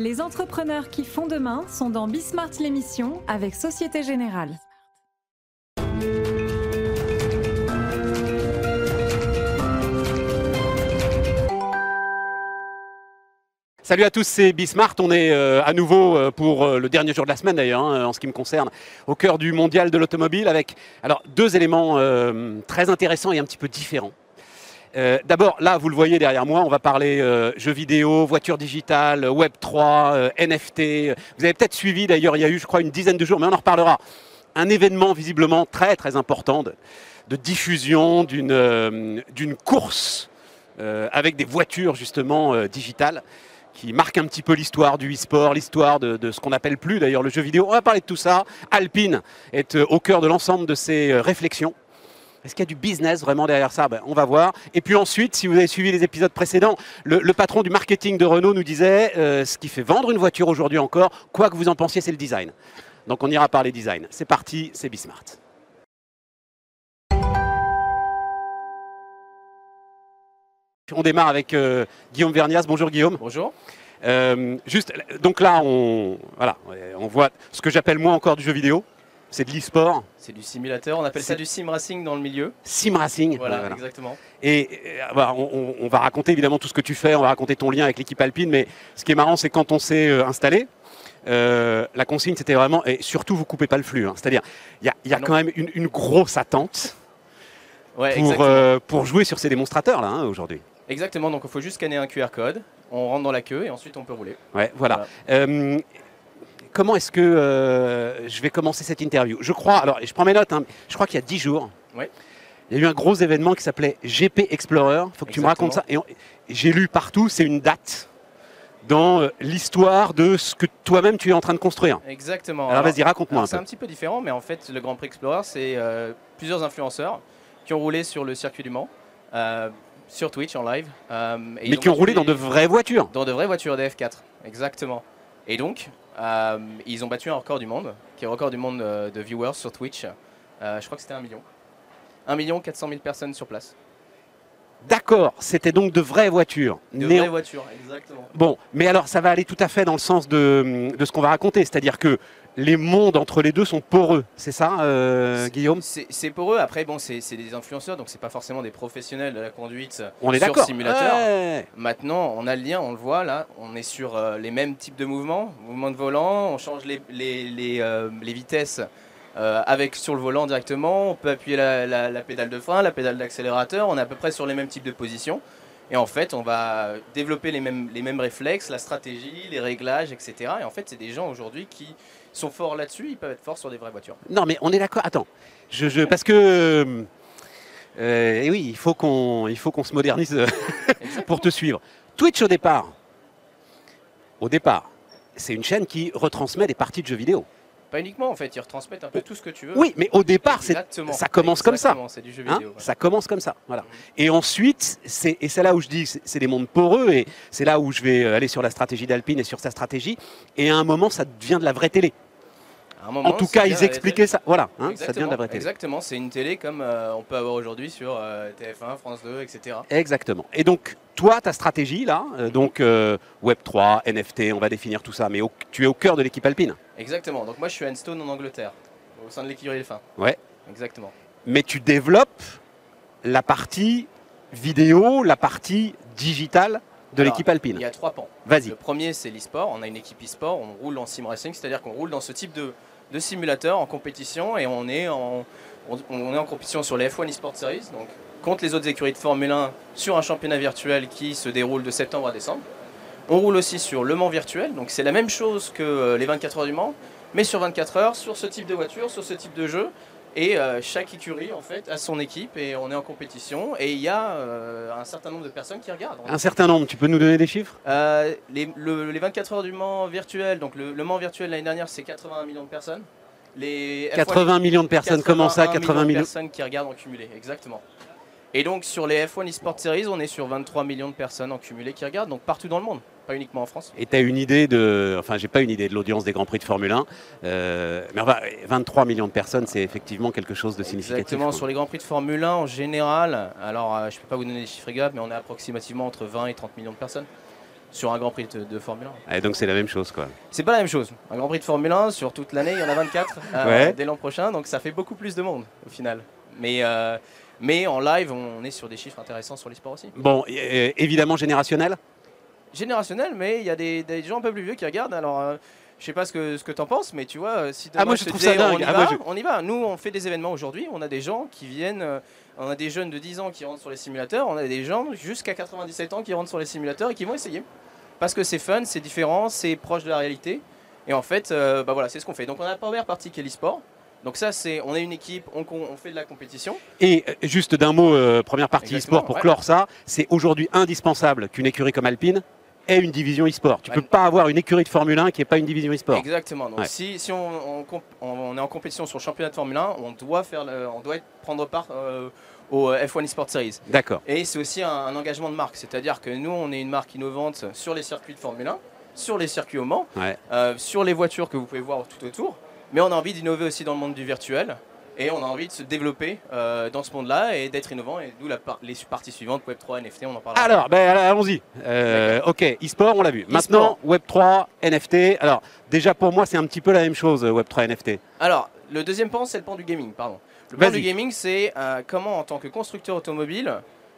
Les entrepreneurs qui font demain sont dans Bismart l'émission avec Société Générale. Salut à tous, c'est Bismart. On est euh, à nouveau euh, pour euh, le dernier jour de la semaine d'ailleurs, hein, en ce qui me concerne, au cœur du mondial de l'automobile avec alors, deux éléments très intéressants et un petit peu différents. Euh, D'abord, là, vous le voyez derrière moi, on va parler euh, jeux vidéo, voitures digitales, Web 3, euh, NFT. Vous avez peut-être suivi d'ailleurs, il y a eu, je crois, une dizaine de jours, mais on en reparlera. Un événement visiblement très très important de, diffusion d'une euh, course euh, avec des voitures justement euh, digitales qui marque un petit peu l'histoire du e-sport, l'histoire de, de ce qu'on appelle plus d'ailleurs le jeu vidéo. On va parler de tout ça. Alpine est euh, au cœur de l'ensemble de ces euh, réflexions. Est-ce qu'il y a du business vraiment derrière ça? Ben, On va voir. Et puis ensuite, si vous avez suivi les épisodes précédents, le, le patron du marketing de Renault nous disait euh, ce qui fait vendre une voiture aujourd'hui encore, quoi que vous en pensiez, c'est le design. Donc on ira parler design. C'est parti, c'est Bismart. On démarre avec euh, Guillaume Vernias. Bonjour Guillaume. Bonjour. Euh, juste, donc là, on, voilà, on voit ce que j'appelle moi encore du jeu vidéo. C'est de l'e-sport, C'est du simulateur, on appelle ça du sim racing dans le milieu. sim racing. Voilà, Voilà. exactement. Et euh, voilà, on, va raconter évidemment tout ce que tu fais, on va raconter ton lien avec l'équipe Alpine, mais ce qui est marrant, c'est quand on s'est euh, installé, euh, la consigne c'était vraiment, et surtout vous coupez pas le flux, hein. c'est-à-dire il y a, il y a Non. quand même une, une grosse attente Ouais, pour, euh, jouer sur ces démonstrateurs là hein, aujourd'hui. Exactement, donc il faut juste scanner un QR code, on rentre dans la queue et ensuite on peut rouler. Ouais, voilà. Euh, comment est-ce que euh, je vais commencer cette interview? Je crois, alors je prends mes notes, hein, je crois qu'il y a 10 jours, il y a eu un gros événement qui s'appelait GP Explorer. Il faut que tu me racontes ça. Et j'ai lu partout, c'est une date dans euh, l'histoire de ce que toi-même tu es en train de construire. Exactement. Alors vas-y, raconte-moi un C'est un petit peu différent, mais en fait, le Grand Prix Explorer, c'est euh, plusieurs influenceurs qui ont roulé sur le circuit du Mans, sur Twitch en live. euh, et Mais qui ont roulé dans de vraies voitures. Dans de vraies voitures DF4, exactement. Et donc, ils ont battu un record du monde, qui est le record du monde euh, de viewers sur Twitch. Euh, je crois que c'était 1 million. 1 million 400 000 personnes sur place. D'accord, c'était donc de vraies voitures. De Néo- vraies voitures, exactement. Bon, mais alors ça va aller tout à fait dans le sens de, de ce qu'on va raconter, c'est-à-dire que les mondes entre les deux sont poreux, c'est ça, euh, Guillaume? C'est c'est pour eux. Après, bon, c'est des influenceurs, donc c'est pas forcément des professionnels de la conduite On est sur simulateur. Ouais. Maintenant, on a le lien, on le voit là. On est sur euh, les mêmes types de mouvements, mouvements de volant. On change les, les, les, euh, les vitesses euh, avec sur le volant directement. On peut appuyer la, la- la pédale de frein, la pédale d'accélérateur. On est à peu près sur les mêmes types de positions. Et en fait, on va développer les mêmes, les mêmes réflexes, la stratégie, les réglages, etc. Et en fait, c'est des gens aujourd'hui qui sont forts là-dessus. Ils peuvent être forts sur des vraies voitures. Non, mais on est d'accord. Attends, je, je- parce que euh, et oui, il faut qu'on, il faut qu'on se modernise euh, pour te suivre. Twitch au départ, au départ, c'est une chaîne qui retransmet des parties de jeux vidéo. Pas uniquement, en fait, ils retransmettent un peu tout ce que tu veux. Oui, mais au départ, c'est ça commence comme ça. Du jeu Hein, vidéo. Ça commence comme ça, voilà. Et ensuite, c'est, et c'est là où je dis, c'est, c'est des mondes poreux, et c'est là où je vais euh, aller sur la stratégie d'Alpine et sur sa stratégie. Et à un moment, ça devient de la vraie télé. Moment, en tout cas, ils expliquaient ça. Voilà, hein, ça devient de la vraie télé. Exactement, c'est une télé comme euh, on peut avoir aujourd'hui sur euh, TF1, France 2, etc. Exactement. Et donc, toi, ta stratégie, là, euh, donc euh, Web3, NFT, on va définir tout ça, mais au- tu es au cœur de l'équipe Alpine. Exactement, donc moi je suis à Enstone en Angleterre, au sein de l'écurie Elfin. Ouais. Exactement. Mais tu développes la partie vidéo, la partie digitale de l'équipe Alpine. Il y a trois pans. Vas-y. Le premier c'est l'e-sport, on a une équipe e-sport, on roule en sim racing, c'est-à-dire qu'on roule dans ce type de, de simulateur en compétition et on est en, on, on est en compétition sur les F1 eSport Series, donc contre les autres écuries de Formule 1 sur un championnat virtuel qui se déroule de septembre à décembre. On roule aussi sur Le Mans virtuel, donc c'est la même chose que euh, les 24 heures du Mans, mais sur 24 heures, sur ce type de voiture, sur ce type de jeu. Et euh, chaque écurie en fait a son équipe et on est en compétition et il y a euh, un certain nombre de personnes qui regardent. Un certain nombre, tu peux nous donner des chiffres? Euh, les, le- les 24 heures du Mans virtuel, donc le, le Mans virtuel l'année dernière, c'est 81 millions de personnes. Les F1 80 millions de personnes, comment ça 81 80 de millions personnes qui regardent en cumulé, exactement. Et donc sur les F1 eSport Series, on est sur 23 millions de personnes en cumulé qui regardent, donc partout dans le monde, pas uniquement en France. Et tu as une idée de. Enfin, j'ai pas une idée de l'audience des Grands Prix de Formule 1. euh, mais enfin, 23 millions de personnes, c'est effectivement quelque chose de significatif. Exactement, sur les Grands Prix de Formule 1 en général, alors euh, je peux pas vous donner les chiffres exacts, mais on est approximativement entre 20 et 30 millions de personnes. sur un Grand Prix de, Formule 1. Et donc c'est la même chose quoi. C'est pas la même chose. Un Grand Prix de Formule 1 sur toute l'année, il y en a 24 euh, dès l'an prochain, donc ça fait beaucoup plus de monde au final. Mais, euh, mais en live, on est sur des chiffres intéressants sur l'e-sport aussi. Bon, évidemment générationnel? Générationnel, mais il y a des, gens un peu plus vieux qui regardent. Alors, euh, je sais pas ce que, ce que tu en penses, mais tu vois, si ah, moi, je, trouve ça dingue. On y, ah, va, on y va. Nous, on fait des événements aujourd'hui. On a des gens qui viennent on a des jeunes de 10 ans qui rentrent sur les simulateurs, on a des gens jusqu'à 97 ans qui rentrent sur les simulateurs et qui vont essayer. Parce que c'est fun, c'est différent, c'est proche de la réalité. Et en fait, euh, bah voilà, c'est ce qu'on fait. Donc on a la première partie qui est l'e-sport. Donc ça, c'est, on est une équipe, on, fait de la compétition. Et euh, juste d'un mot, euh, première partie e-sport pour clore ça, c'est aujourd'hui indispensable qu'une écurie comme Alpine ait une division e-sport. Tu ne peux pas avoir une écurie de Formule 1 qui n'est pas une division e-sport. Exactement. Donc si, si on, on, est en compétition sur le championnat de Formule 1, on doit, faire on doit prendre part au euh, F1 eSport Series. D'accord. Et c'est aussi un, engagement de marque, c'est-à-dire que nous, on est une marque innovante sur les circuits de Formule 1, sur les circuits au Mans, euh, sur les voitures que vous pouvez voir tout autour, mais on a envie d'innover aussi dans le monde du virtuel. Et on a envie de se développer euh, dans ce monde-là et d'être innovant. Et d'où les parties suivantes, Web3, NFT, on en parlera. Alors, ben, allons-y. ok, e-sport, on l'a vu. Maintenant, Web3, NFT. Alors, déjà pour moi, c'est un petit peu la même chose, Web3, NFT. Alors, le deuxième pan, c'est le pan du gaming, pardon. Le point du gaming, c'est euh, comment, en tant que constructeur automobile,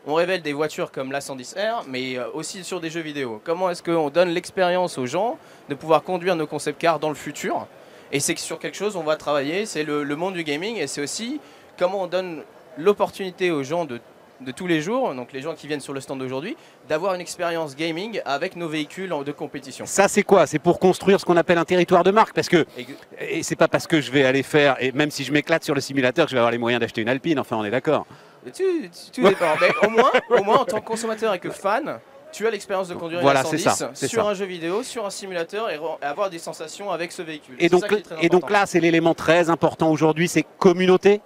on révèle des voitures comme la 110R, mais euh, aussi sur des jeux vidéo. Comment est-ce qu'on donne l'expérience aux gens de pouvoir conduire nos concept cars dans le futur Et c'est sur quelque chose on va travailler, c'est le, monde du gaming, et c'est aussi comment on donne l'opportunité aux gens de de tous les jours, donc les gens qui viennent sur le stand d'aujourd'hui, d'avoir une expérience gaming avec nos véhicules de compétition. Ça, c'est quoi? C'est pour construire ce qu'on appelle un territoire de marque, parce que et c'est pas parce que je vais aller faire, et même si je m'éclate sur le simulateur, que je vais avoir les moyens d'acheter une Alpine. Enfin, on est d'accord. Tu, tu, au moins, au moins en tant que consommateur et que fan, tu as l'expérience de conduire voilà, une 110 sur un jeu vidéo, sur un simulateur et avoir des sensations avec ce véhicule. Et donc, et donc là, c'est l'élément très important aujourd'hui, c'est communauté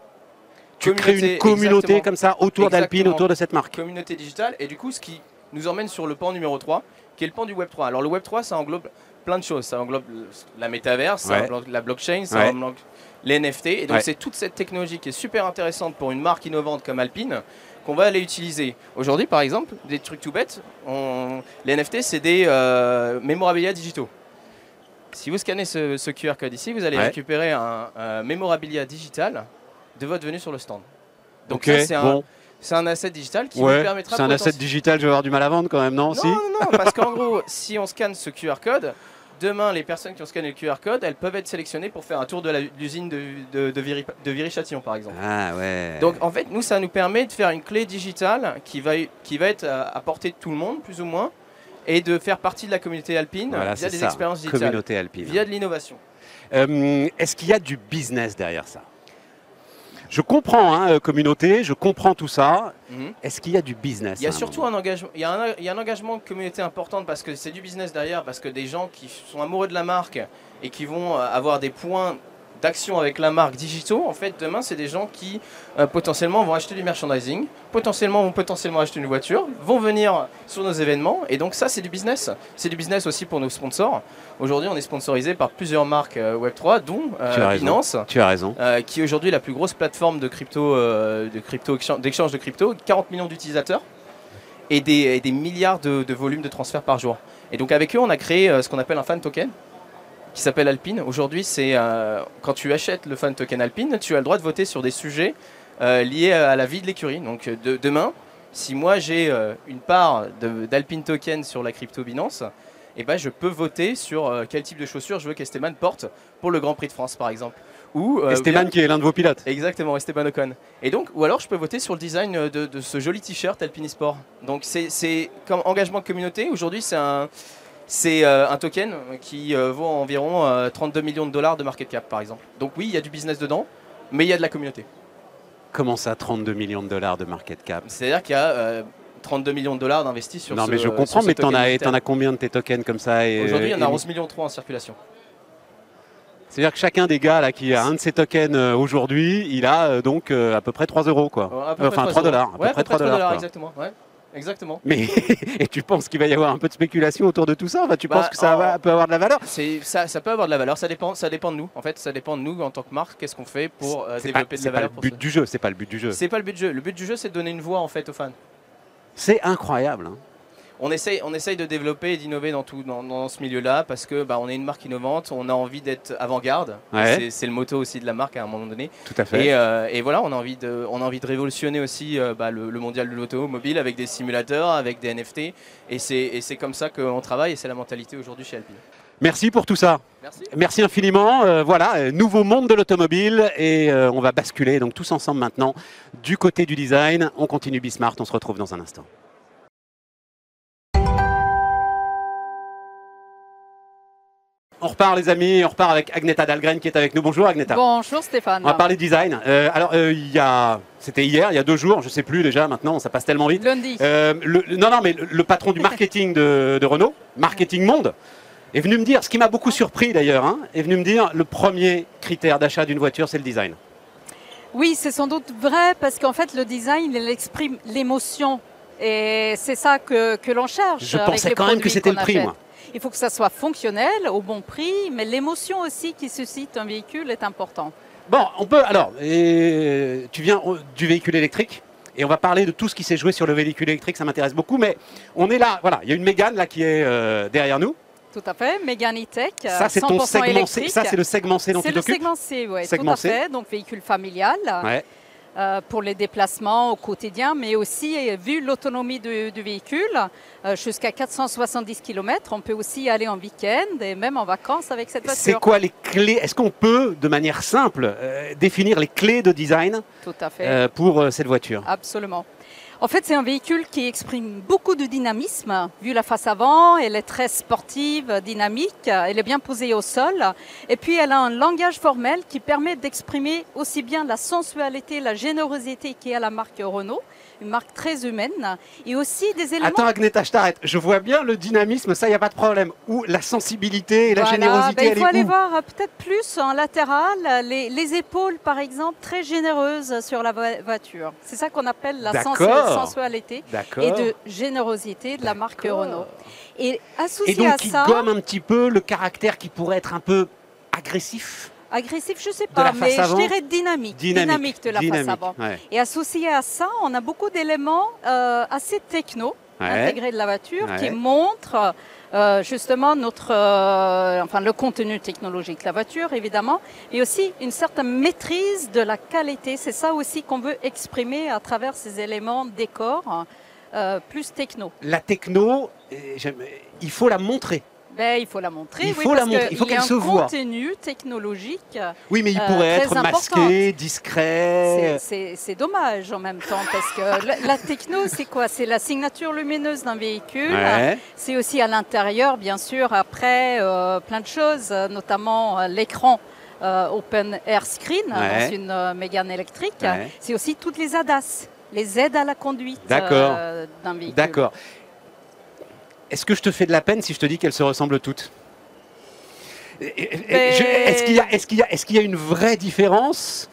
tu crées une communauté comme ça autour d'Alpine, autour de cette marque. Communauté digitale. Et du coup, ce qui nous emmène sur le pan numéro 3, qui est le pan du Web 3. Alors le Web 3, ça englobe plein de choses. Ça englobe la métaverse, ça englobe la blockchain, ça englobe les NFT. Et donc c'est toute cette technologie qui est super intéressante pour une marque innovante comme Alpine qu'on va aller utiliser. Aujourd'hui, par exemple, des trucs tout bêtes, les NFT, c'est des euh, mémorabilia digitaux. Si vous scannez ce, QR code ici, vous allez récupérer un, un mémorabilia digital de votre venue sur le stand. Donc c'est un, un asset digital qui vous permettra. C'est un asset digital, je vais avoir du mal à vendre quand même, non Non, non, non, parce qu'en gros, si on scanne ce QR code, demain, les personnes qui ont scanné le QR code, elles peuvent être sélectionnées pour faire un tour de l'usine de, de, de, Viry-Châtillon, par exemple. Ah ouais. Donc en fait, nous, ça nous permet de faire une clé digitale qui va, qui va être à, portée de tout le monde, plus ou moins, et de faire partie de la communauté alpine via des expériences digitales. Communauté alpine. Via de l'innovation. Euh, est-ce qu'il y a du business derrière ça? Je comprends, hein, euh, communauté, je comprends tout ça. Mhm. Est-ce qu'il y a du business Il y a surtout un engagement. Il y a un, il y a un engagement de communauté important parce que c'est du business derrière, parce que des gens qui sont amoureux de la marque et qui vont euh, avoir des points d'action avec la marque Digito, en fait, demain, c'est des gens qui euh, potentiellement vont acheter du merchandising, potentiellement vont potentiellement acheter une voiture, vont venir sur nos événements, et donc ça, c'est du business. C'est du business aussi pour nos sponsors. Aujourd'hui, on est sponsorisé par plusieurs marques euh, Web3, dont euh, Binance, tu as raison. qui est aujourd'hui la plus grosse plateforme de crypto, de crypto d'échange de crypto, 40 millions d'utilisateurs et des, des, milliards de, de volumes de transferts par jour. Et donc avec eux, on a créé ce qu'on appelle un fan token, qui s'appelle Alpine. Aujourd'hui, c'est euh, quand tu achètes le fan token Alpine, tu as le droit de voter sur des sujets euh, liés à la vie de l'écurie. Donc de, demain, si moi j'ai euh, une part d'Alpine token sur la crypto Binance, eh ben, je peux voter sur quel type de chaussures je veux qu'Esteban porte pour le Grand Prix de France, par exemple. Ou, Esteban qui est l'un de vos pilotes. Exactement, Esteban Ocon. Et donc, ou alors je peux voter sur le design de, de ce joli t-shirt Alpine Sport. Donc c'est comme engagement de communauté. Aujourd'hui, c'est un c'est euh, un token qui euh, vaut environ 32 euh, millions de dollars de market cap, par exemple. Donc oui, il y a du business dedans, mais il y a de la communauté. Comment ça, 32 millions de dollars de market cap? C'est-à-dire qu'il y a 32 millions de dollars d'investis sur Non, mais je comprends, mais t'en as, en as combien de tes tokens comme ça Aujourd'hui, il y en a 11 millions 3 en circulation. C'est-à-dire que chacun des gars là, qui a un de ces tokens aujourd'hui, il a donc à peu près 3 euros. Quoi. enfin, 3 dollars. À peu près 3 dollars, exactement. Ouais. Exactement. Mais et tu penses qu'il va y avoir un peu de spéculation autour de tout ça? Tu penses bah, que ça peut avoir de la valeur? Ça, ça peut avoir de la valeur. Ça dépend, ça dépend de nous. En fait, ça dépend de nous en tant que marque. Qu'est-ce qu'on fait pour euh, développer de la valeur C'est pas le but du jeu. C'est pas le but du jeu. C'est pas le but du jeu. Le but du jeu, c'est de donner une voix en fait aux fans. C'est incroyable. Hein. On essaye, on essaye de développer et d'innover dans, tout, dans, dans ce milieu-là parce que bah, on est une marque innovante, on a envie d'être avant-garde. Ouais. C'est- C'est le motto aussi de la marque à un moment donné. Tout à fait. Et, euh, et voilà, on a envie de, on a envie de révolutionner aussi euh, bah, le, le mondial de l'automobile avec des simulateurs, avec des NFT. Et c'est et c'est comme ça qu'on travaille et c'est la mentalité aujourd'hui chez Alpine. Merci pour tout ça. Merci. Merci infiniment. Euh, voilà, nouveau monde de l'automobile et on va basculer donc tous ensemble maintenant du côté du design. On continue Bismart, on se retrouve dans un instant. On repart les amis, on repart avec Agneta Dahlgren qui est avec nous. Bonjour Agneta. Bonjour Stéphane. On va parler design. Euh, alors euh, il y a, c'était hier, il y a deux jours, je sais plus déjà maintenant, ça passe tellement vite. Lundi. Euh, le- non, non, mais le, le patron du marketing de, de Renault, Marketing Monde, est venu me dire, ce qui m'a beaucoup surpris d'ailleurs, hein, est venu me dire le premier critère d'achat d'une voiture, c'est le design. Oui, c'est sans doute vrai parce qu'en fait le design il exprime l'émotion et c'est ça que, que l'on cherche. Je avec pensais les quand même que c'était le prix, moi. Il faut que ça soit fonctionnel, au bon prix, mais l'émotion aussi qui suscite un véhicule est important. Bon, on peut. Alors, et, tu viens euh, du véhicule électrique. Et on va parler de tout ce qui s'est joué sur le véhicule électrique, ça m'intéresse beaucoup. Mais on est là, voilà, il y a une Mégane là qui est euh, derrière nous. Tout à fait. Mégane E-Tech, Ça, c'est ton 100% segment C. Ça, c'est le segment C dont C'est tu le t'occupes. segment C, oui, tout Segment à C. fait. Donc véhicule familial Ouais. Euh, pour les déplacements au quotidien, mais aussi euh, vu l'autonomie du, du véhicule, euh, jusqu'à 470 km, on peut aussi aller en week-end et même en vacances avec cette C'est voiture. quoi les clés? Est-ce qu'on peut, de manière simple, définir les clés de design Tout à fait. pour cette voiture? Absolument. En fait, c'est un véhicule qui exprime beaucoup de dynamisme. Vu la face avant, elle est très sportive, dynamique, elle est bien posée au sol. Et puis, elle a un langage formel qui permet d'exprimer aussi bien la sensualité, la générosité qui est à la marque Renault, une marque très humaine, et aussi des éléments... Attends, Agneta, je t'arrête. Je vois bien le dynamisme, ça, il n'y a pas de problème. Ou la sensibilité et la Voilà, générosité, ben, il elle faut est aller où voir euh, peut-être plus en latéral, les, les épaules par exemple, très généreuses sur la vo- voiture. C'est ça qu'on appelle la sensualité et de générosité de la marque. Renault. Et Et associé donc, à qui ça, gomme un petit peu le caractère qui pourrait être un peu agressif? Agressif, je sais la pas, mais avant je dirais dynamique, dynamique, de la dynamique, face avant. ouais. Et associé à ça, on a beaucoup d'éléments euh, assez techno Ouais. intégrés de la voiture Ouais. qui montrent euh, justement notre, euh, enfin le contenu technologique de la voiture évidemment, et aussi une certaine maîtrise de la qualité. C'est ça aussi qu'on veut exprimer à travers ces éléments décor plus techno. La techno, il faut la montrer. Ben, il faut la montrer. Il oui, faut la parce montrer, que il faut qu'elle un se voie. contenu technologique. Oui, mais il Euh, pourrait très être masqué, discret. C'est- dommage en même temps parce que la, la techno, c'est quoi? C'est la signature lumineuse d'un véhicule. Ouais. C'est aussi à l'intérieur, bien sûr, après euh, plein de choses, euh, notamment euh, l'écran euh, Open Air Screen Ouais. dans une euh, Mégane électrique. Ouais. C'est aussi toutes les ADAS, les aides à la conduite euh, d'un véhicule. D'accord. Est-ce que je te fais de la peine si je te dis qu'elles se ressemblent toutes? Est-ce qu'il y, a- y, y une vraie différence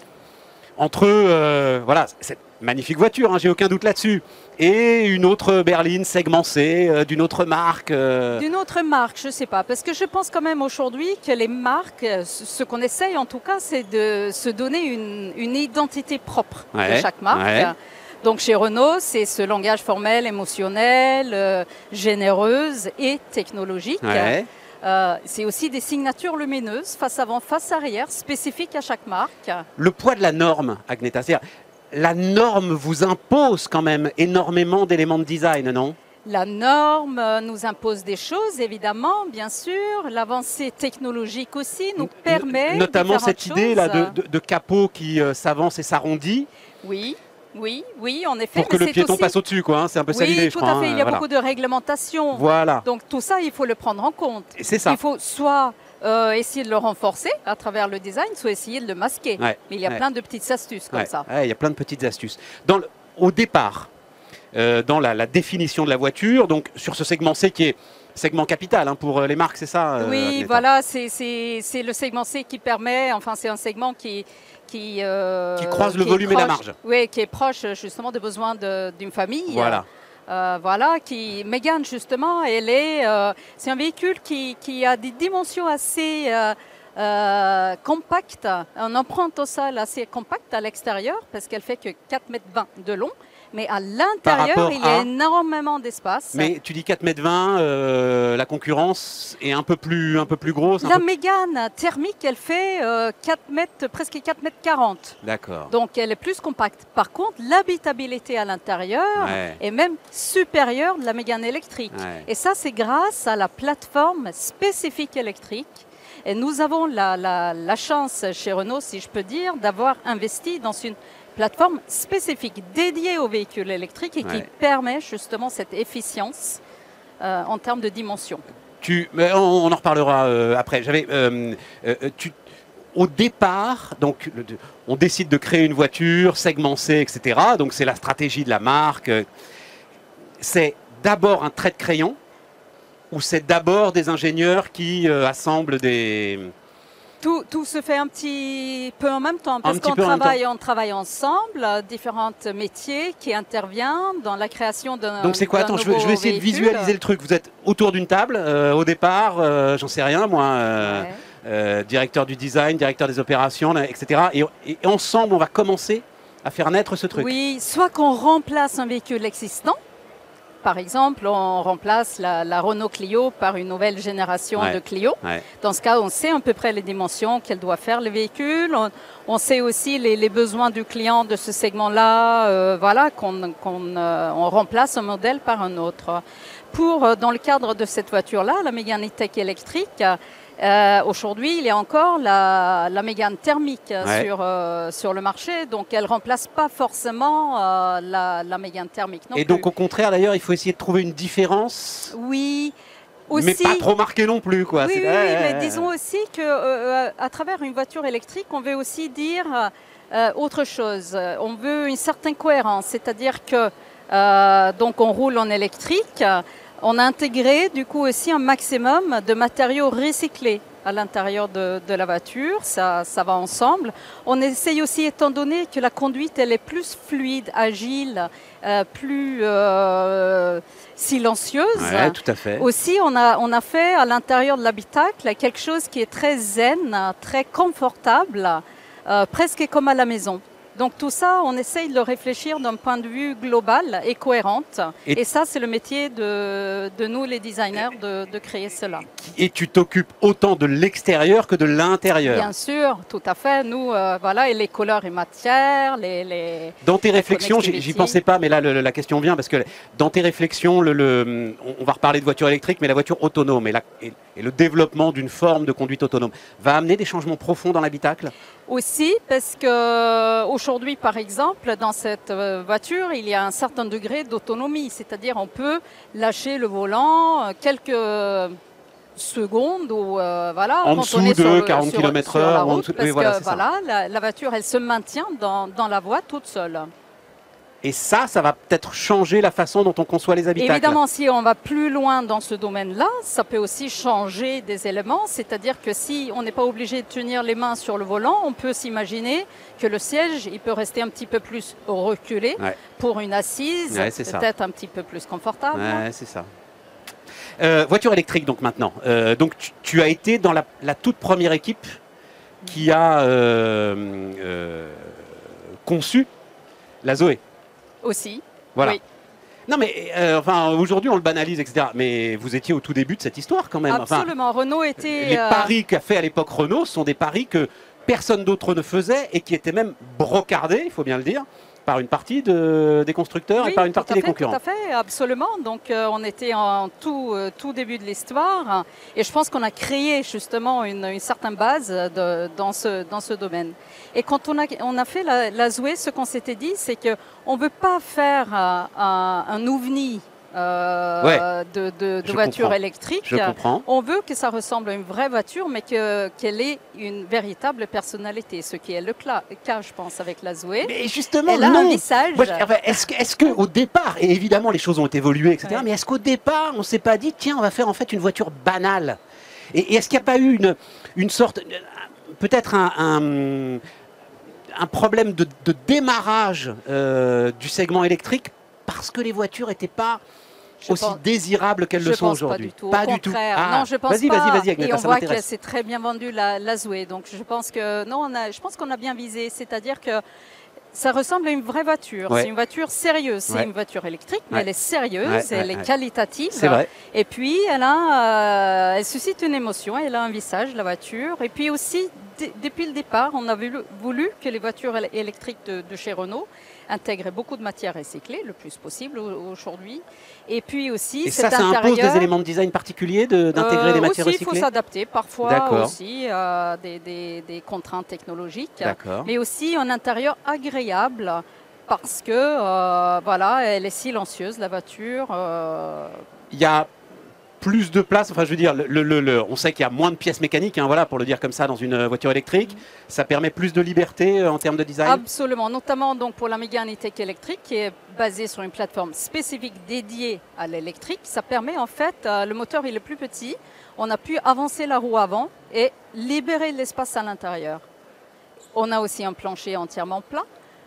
entre euh, voilà, cette magnifique voiture, hein, j'ai aucun doute là-dessus, et une autre berline segmentée euh, d'une autre marque euh, D'une autre marque, je ne sais pas, parce que je pense quand même aujourd'hui que les marques, ce ce qu'on essaye en tout cas, c'est de se donner une, une identité propre Ouais, de chaque marque. ouais. Donc chez Renault, c'est ce langage formel, émotionnel, euh, généreuse et technologique. ouais. Euh, c'est aussi des signatures lumineuses, face avant, face arrière, spécifiques à chaque marque. Le poids de la norme, Agneta, c'est-à-dire, la norme vous impose quand même énormément d'éléments de design, non? La norme euh, nous impose des choses, évidemment, bien sûr. L'avancée technologique aussi nous permet. Notamment cette idée là de, choses. de- de capot qui euh, s'avance et s'arrondit Oui, oui, oui, en effet. pour que mais le piéton aussi- passe au-dessus, quoi. hein. C'est un peu ça Oui, l'idée, je tout crois. à fait. hein, Il y a voilà. beaucoup de réglementations. Voilà, Donc tout ça, il faut le prendre en compte. C'est ça. Il faut soit euh, essayer de le renforcer à travers le design, soit essayer de le masquer. Ouais, Mais il y a ouais. plein de petites astuces comme Ouais, ça. il y a plein de petites astuces. Dans le- au départ, euh, dans la, la définition de la voiture, donc sur ce segment C qui est segment capital hein, pour euh, les marques, c'est ça oui, voilà, c'est le segment C qui permet, enfin c'est un segment qui... Qui, euh, Qui croise le volume et la marge. Oui, qui est proche justement des besoins de- d'une famille. Voilà. Euh, voilà, qui Mégane justement, elle est, euh, c'est un véhicule qui, qui a des dimensions assez euh, compactes, une empreinte au sol assez compacte à l'extérieur parce qu'elle fait que 4,20 m de long, Mais à l'intérieur, il y a à- énormément d'espace. Mais tu dis 4 mètres 20, euh, la concurrence est un peu plus, un peu plus grosse. La peu- Mégane thermique, elle fait euh, 4 mètres, presque 4 mètres 40. D'accord. Donc elle est plus compacte. Par contre, l'habitabilité à l'intérieur Ouais, est même supérieure de la Mégane électrique. ouais. Et ça, c'est grâce à la plateforme spécifique électrique. Et nous avons la, la- la chance chez Renault, si je peux dire, d'avoir investi dans une plateforme spécifique dédiée aux véhicules électriques et qui permet justement cette efficience euh, en termes de dimension. Tu, on, on en reparlera euh, après. J'avais, euh, tu, au départ, donc, le- on décide de créer une voiture segmentée, etc. Donc c'est la stratégie de la marque. C'est d'abord un trait de crayon ou c'est d'abord des ingénieurs qui assemblent des. Tout, tout se fait un petit peu en même temps parce qu'on travaille, on travaille ensemble, euh, différents métiers qui interviennent dans la création d'un Donc c'est quoi Attends, je veux, je nouveau veux essayer de visualiser le truc. Vous êtes autour d'une table euh, au départ, euh, j'en sais rien moi. euh, Ouais. directeur du design, directeur des opérations, etc. Et, et ensemble, on va commencer à faire naître ce truc. Oui, soit qu'on remplace un véhicule existant. Par exemple, on remplace la, la Renault Clio par une nouvelle génération Ouais. de Clio. Ouais. Dans ce cas, on sait à peu près les dimensions qu'elle doit faire le véhicule. On, on sait aussi les, les besoins du client de ce segment-là. euh, voilà, qu'on qu'on, euh, on remplace un modèle par un autre. Pour, euh, dans le cadre de cette voiture-là, la Mégane E-Tech électrique, euh, aujourd'hui, il y a encore la, la Mégane thermique euh, Ouais. sur, euh, sur le marché. Donc, elle ne remplace pas forcément euh, la, la Mégane thermique. non Et donc, au contraire, d'ailleurs, il faut essayer de trouver une différence, oui, aussi. mais pas trop marquée non plus, quoi. Oui, mais disons aussi que à travers une voiture électrique, on veut aussi dire autre chose. On veut une certaine cohérence, c'est-à-dire que donc on roule en électrique. On a intégré du coup aussi un maximum de matériaux recyclés à l'intérieur de, de la voiture, ça, ça va ensemble. On essaye aussi, étant donné que la conduite elle est plus fluide, agile, euh, plus euh, silencieuse, Ouais, tout à fait. aussi, on a, on a fait à l'intérieur de l'habitacle quelque chose qui est très zen, très confortable, euh, presque comme à la maison. Donc tout ça, on essaye de le réfléchir d'un point de vue global et cohérente. Et- Et, ça, c'est le métier de, de nous, les designers, de, de créer cela. Et tu t'occupes autant de l'extérieur que de l'intérieur. Bien sûr, tout à fait. Nous, euh, voilà, et les couleurs et matières, les... les... Dans tes réflexions, j'y pensais pas, mais là le- la question vient parce que dans tes réflexions, le, le- on- on va reparler de voiture électrique, mais la voiture autonome et, la- et- et le développement d'une forme de conduite autonome va amener des changements profonds dans l'habitacle? Aussi, parce que aujourd'hui, par exemple, dans cette euh, voiture, il y a un certain degré d'autonomie, c'est-à-dire on peut lâcher le volant euh, quelques secondes ou euh, voilà En dessous on est de sur le- 40 sur- km sur la heure ou en route, dessous- parce oui, voilà, que voilà la, la voiture elle se maintient dans, dans la voie toute seule. Et ça, ça va peut-être changer la façon dont on conçoit les habitacles. Évidemment, si on va plus loin dans ce domaine-là, ça peut aussi changer des éléments. C'est-à-dire que si on n'est pas obligé de tenir les mains sur le volant, on peut s'imaginer que le siège, il peut rester un petit peu plus reculé Ouais. pour une assise, Ouais, peut-être un petit peu plus confortable. Ouais, c'est ça. Euh, voiture électrique, donc maintenant. Euh, donc tu, tu as été dans la, la toute première équipe qui a euh, conçu la Zoé. Aussi. Voilà. Oui. Non mais euh, enfin aujourd'hui on le banalise etc. Mais vous étiez au tout début de cette histoire quand même. Enfin, Absolument. Renault était. les euh, paris qu'a fait à l'époque Renault sont des paris que personne d'autre ne faisait et qui étaient même brocardés, il faut bien le dire, par une partie de- des constructeurs et par une partie des concurrents. Tout à fait, absolument. Donc, euh, on était en tout, euh, tout début de l'histoire et je pense qu'on a créé justement une, une certaine base de- dans, ce, dans ce domaine. Et quand on a, on a fait la, la Zoé, ce qu'on s'était dit, c'est qu'on ne veut pas faire euh, un, un ovni euh, Ouais. de, de, de Je voiture comprends. électrique. Je comprends. On veut que ça ressemble à une vraie voiture, mais que- qu'elle ait une véritable personnalité, ce qui est le cas, je pense, avec la Zoé. Mais justement, non. est-ce que, est-ce que au départ, et évidemment les choses ont évolué, etc. Ouais. Mais est-ce qu'au départ, on s'est pas dit, tiens, on va faire en fait une voiture banale? Et, et est-ce qu'il n'y a pas eu une, une sorte, peut-être un, un, un problème de, de démarrage euh, du segment électrique parce que les voitures n'étaient pas aussi pense- désirables qu'elles le sont aujourd'hui Pas du tout. Au contraire. Ah, non, je pense vas-y, pas. vas-y, vas-y, Et on ça voit que c'est très bien vendu la, la Zoé. Donc je pense que non, on a, je pense qu'on a bien visé. C'est-à-dire que Ça ressemble à une vraie voiture. Ouais. C'est une voiture sérieuse. C'est Ouais. une voiture électrique, mais Ouais. elle est sérieuse, elle est qualitative. C'est vrai. Et puis, elle, a, euh, elle suscite une émotion, elle a un visage, la voiture. Et puis aussi, depuis le départ, on a voulu, voulu que les voitures éle- électriques de, de chez Renault intègrent beaucoup de matières recyclées, le plus possible au- aujourd'hui. Et puis aussi, Et ça, cet ça impose des éléments de design particuliers de- d'intégrer Euh, des matières aussi, il faut recyclées s'adapter parfois aussi à des, des- des contraintes technologiques mais aussi un intérieur agréable parce que euh, voilà, elle est silencieuse la voiture. euh, Il y a plus de place, enfin je veux dire, le, le- le- on sait qu'il y a moins de pièces mécaniques, hein, voilà, pour le dire comme ça, dans une euh, voiture électrique. Ça permet plus de liberté euh, en termes de design? Absolument, notamment donc pour la Mégane E-Tech électrique qui est basée sur une plateforme spécifique dédiée à l'électrique. Ça permet en fait, euh, le moteur est plus petit, on a pu avancer la roue avant et libérer l'espace à l'intérieur. On a aussi un plancher entièrement plat.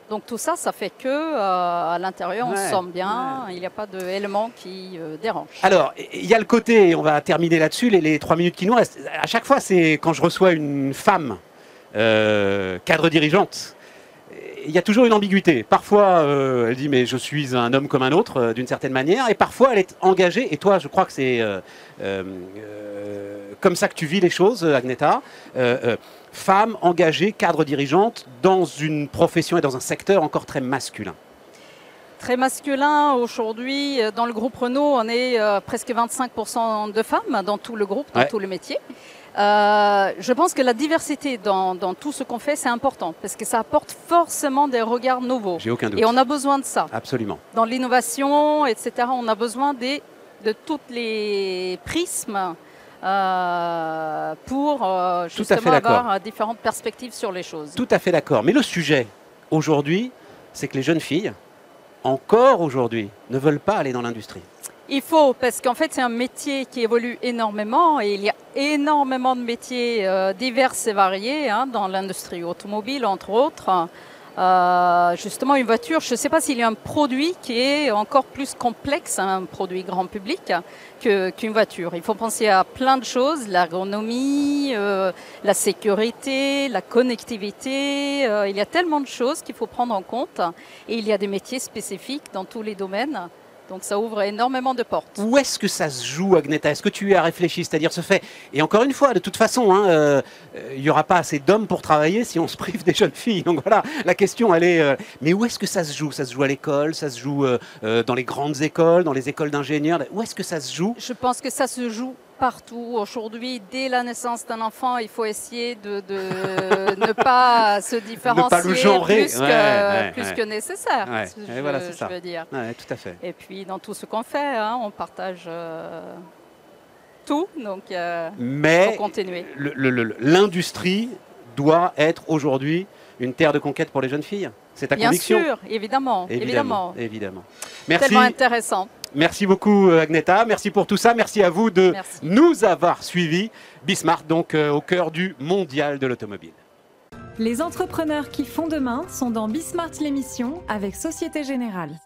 Donc tout ça, ça fait que euh, à l'intérieur, on Ouais, se sent bien, il n'y a pas d'éléments qui euh, dérangent. Alors, il y a le côté, et on va terminer là-dessus, les, les trois minutes qui nous restent. À chaque fois, c'est quand je reçois une femme euh, cadre dirigeante, il y a toujours une ambiguïté. Parfois, euh, elle dit mais je suis un homme comme un autre, euh, d'une certaine manière, et parfois elle est engagée. Et toi, je crois que c'est euh, comme ça que tu vis les choses, Agneta. Femme engagée, cadre dirigeante, dans une profession et dans un secteur encore très masculin. Très masculin aujourd'hui. Dans le groupe Renault, on est presque 25% de femmes dans tout le groupe, dans Ouais. tous les métiers. Euh, je pense que la diversité dans, dans tout ce qu'on fait, c'est important parce que ça apporte forcément des regards nouveaux. J'ai aucun doute. Et on a besoin de ça. Absolument. Dans l'innovation, etc., on a besoin des, de toutes les prismes euh, pour euh, justement avoir différentes perspectives sur les choses. Tout à fait d'accord. Mais le sujet aujourd'hui, c'est que les jeunes filles, encore aujourd'hui, ne veulent pas aller dans l'industrie. Il faut, parce qu'en fait, c'est un métier qui évolue énormément et il y a énormément de métiers euh, divers et variés hein, dans l'industrie automobile, entre autres. Euh, justement, une voiture, je ne sais pas s'il y a un produit qui est encore plus complexe, un produit grand public, qu'une voiture. Il faut penser à plein de choses, l'ergonomie, euh, la sécurité, la connectivité. euh, il y a tellement de choses qu'il faut prendre en compte. Et il y a des métiers spécifiques dans tous les domaines. Donc ça ouvre énormément de portes. Où est-ce que ça se joue, Agneta Est-ce que tu y as réfléchi? C'est-à-dire ce fait. Et encore une fois, de toute façon, hein, euh, euh, il n'y aura pas assez d'hommes pour travailler si on se prive des jeunes filles. Donc voilà, la question, elle est. euh, mais où est-ce que ça se joue? Ça se joue à l'école? Ça se joue euh, dans les grandes écoles, dans les écoles d'ingénieurs? Où est-ce que ça se joue? Je pense que ça se joue partout. Aujourd'hui, dès la naissance d'un enfant, il faut essayer de, de ne pas se différencier genrer. plus, que, Ouais, ouais, plus ouais. que nécessaire. Je, voilà, c'est je ça. veux dire. Ouais, tout à fait. Et puis dans tout ce qu'on fait, hein, on partage euh, tout, donc il Mais faut continuer. l'industrie doit être aujourd'hui une terre de conquête pour les jeunes filles. C'est ta Bien conviction sûr, évidemment, évidemment. Évidemment. Merci. Tellement intéressant. Merci beaucoup euh, Agneta, merci pour tout ça, merci à vous de Merci. nous avoir suivis. Bismart donc euh, au cœur du mondial de l'automobile. Les entrepreneurs qui font demain sont dans Bismart l'émission avec Société Générale.